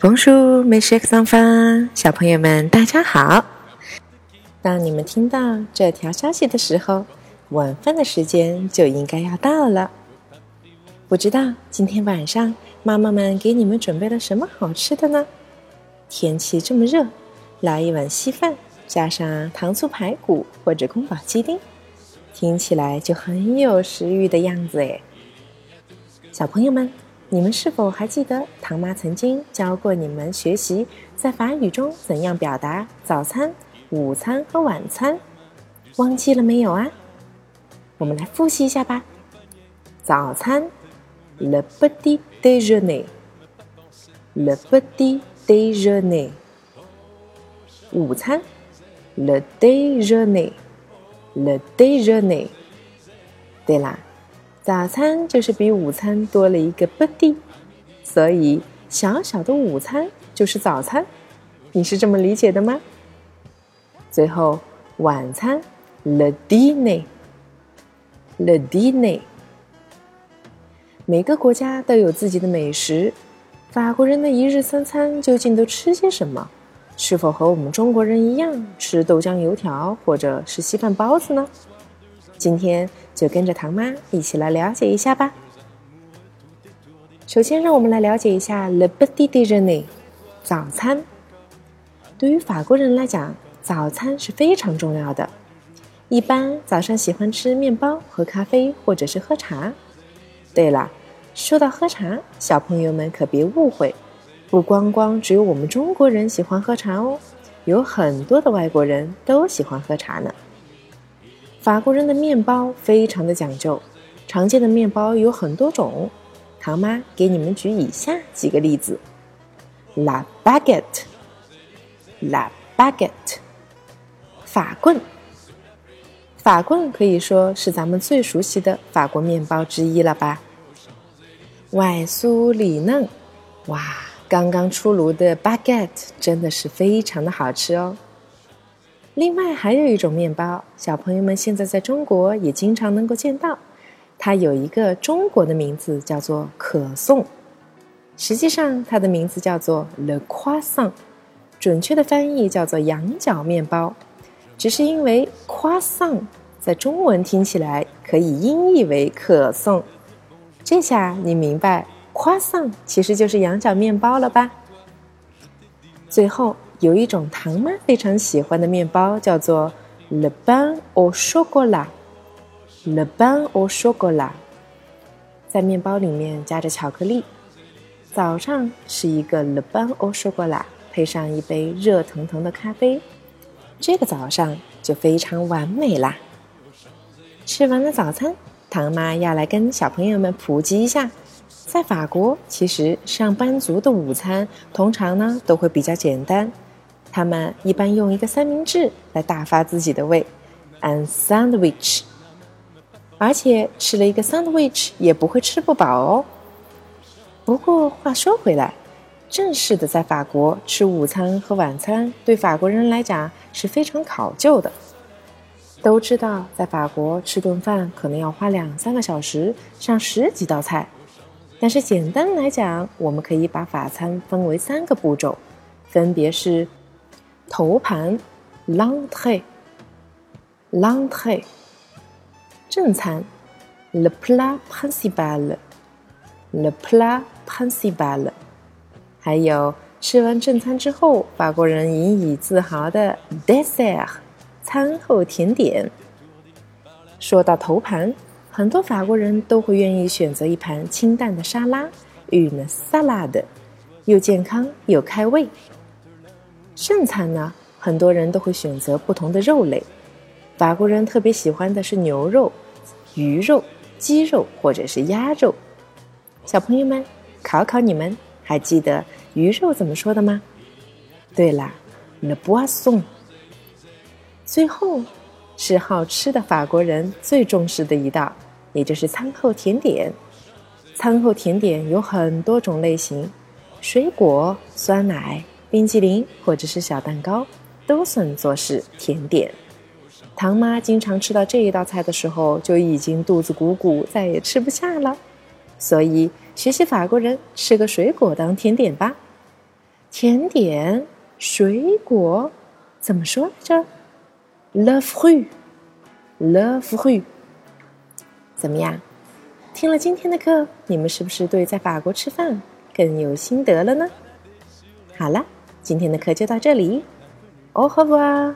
Bonjour, mes chers enfants，小朋友们，大家好。当你们听到这条消息的时候，晚饭的时间就应该要到了。不知道今天晚上妈妈们给你们准备了什么好吃的呢？天气这么热，来一碗稀饭，加上糖醋排骨或者宫保鸡丁，听起来就很有食欲的样子诶。小朋友们。你们是否还记得唐妈曾经教过你们学习在法语中怎样表达早餐、午餐和晚餐？忘记了没有啊？我们来复习一下吧。早餐，le petit déjeuner，le petit déjeuner。午餐，le déjeuner，le déjeuner。对啦。早餐就是比午餐多了一个 “body”，所以小小的午餐就是早餐，你是这么理解的吗？最后晚餐 “le dîner”，“le dîner”。每个国家都有自己的美食，法国人的一日三餐究竟都吃些什么？是否和我们中国人一样吃豆浆油条或者是稀饭包子呢？今天就跟着唐妈一起来了解一下吧。首先，让我们来了解一下 “le petit déjeuner”，早餐。对于法国人来讲，早餐是非常重要的。一般早上喜欢吃面包、和咖啡，或者是喝茶。对了，说到喝茶，小朋友们可别误会，不光光只有我们中国人喜欢喝茶哦，有很多的外国人都喜欢喝茶呢。法国人的面包非常的讲究，常见的面包有很多种。唐妈给你们举以下几个例子：la baguette，la baguette，法棍。法棍可以说是咱们最熟悉的法国面包之一了吧？外酥里嫩，哇，刚刚出炉的 baguette 真的是非常的好吃哦。另外还有一种面包，小朋友们现在在中国也经常能够见到，它有一个中国的名字叫做可颂，实际上它的名字叫做 le croissant，准确的翻译叫做羊角面包，只是因为 croissant 在中文听起来可以音译为可颂，这下你明白 croissant 其实就是羊角面包了吧？最后。有一种糖妈非常喜欢的面包，叫做 le pain au chocolat。le pain au chocolat，在面包里面加着巧克力。早上是一个 le pain au chocolat，配上一杯热腾腾的咖啡，这个早上就非常完美啦。吃完了早餐，糖妈要来跟小朋友们普及一下。在法国，其实上班族的午餐通常呢都会比较简单。他们一般用一个三明治来打发自己的胃，and sandwich。而且吃了一个 sandwich 也不会吃不饱哦。不过话说回来，正式的在法国吃午餐和晚餐，对法国人来讲是非常考究的。都知道，在法国吃顿饭可能要花两三个小时，上十几道菜。但是简单来讲，我们可以把法餐分为三个步骤，分别是。头盘，l'entrée，l'entrée，正餐，le plat principal，le plat principal，还有吃完正餐之后，法国人引以自豪的 dessert，餐后甜点。说到头盘，很多法国人都会愿意选择一盘清淡的沙拉与呢 salad，又健康又开胃。剩餐呢，很多人都会选择不同的肉类。法国人特别喜欢的是牛肉、鱼肉、鸡肉或者是鸭肉。小朋友们，考考你们，还记得鱼肉怎么说的吗？对啦，le poisson。最后是好吃的法国人最重视的一道，也就是餐后甜点。餐后甜点有很多种类型，水果、酸奶。冰淇淋或者是小蛋糕，都算作是甜点。唐妈经常吃到这一道菜的时候，就已经肚子鼓鼓，再也吃不下了。所以，学习法国人吃个水果当甜点吧。甜点，水果，怎么说来着？Le fruit，le fruit。怎么样？听了今天的课，你们是不是对在法国吃饭更有心得了呢？好了，今天的课就到这里。Au revoir。